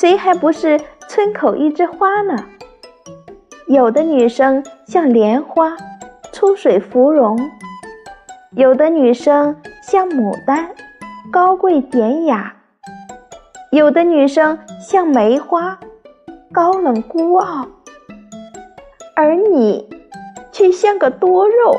谁还不是村口一枝花呢？有的女生像莲花出水芙蓉有的女生像牡丹高贵典雅有的女生像梅花高冷孤傲。而你却像个多肉